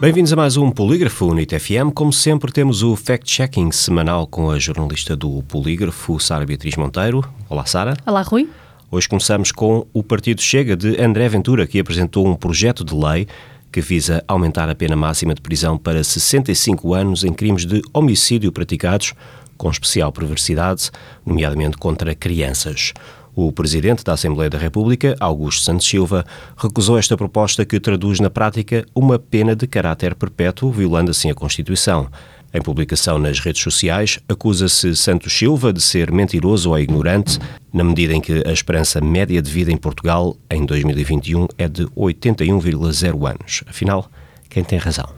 Bem-vindos a mais um Polígrafo UNIT FM. Como sempre, temos o fact-checking semanal com a jornalista do Polígrafo, Sara Beatriz Monteiro. Olá, Sara. Olá, Rui. Hoje começamos com o Partido Chega de André Ventura, que apresentou um projeto de lei que visa aumentar a pena máxima de prisão para 65 anos em crimes de homicídio praticados com especial perversidade, nomeadamente contra crianças. O presidente da Assembleia da República, Augusto Santos Silva, recusou esta proposta que traduz na prática uma pena de caráter perpétuo, violando assim a Constituição. Em publicação nas redes sociais, acusa-se Santos Silva de ser mentiroso ou ignorante, na medida em que a esperança média de vida em Portugal em 2021 é de 81,0 anos. Afinal, quem tem razão?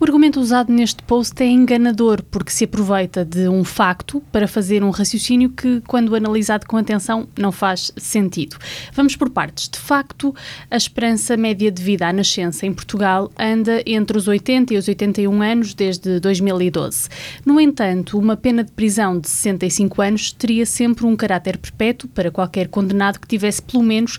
O argumento usado neste post é enganador porque se aproveita de um facto para fazer um raciocínio que, quando analisado com atenção, não faz sentido. Vamos por partes. De facto, a esperança média de vida à nascença em Portugal anda entre os 80 e os 81 anos desde 2012. No entanto, uma pena de prisão de 65 anos teria sempre um caráter perpétuo para qualquer condenado que tivesse pelo menos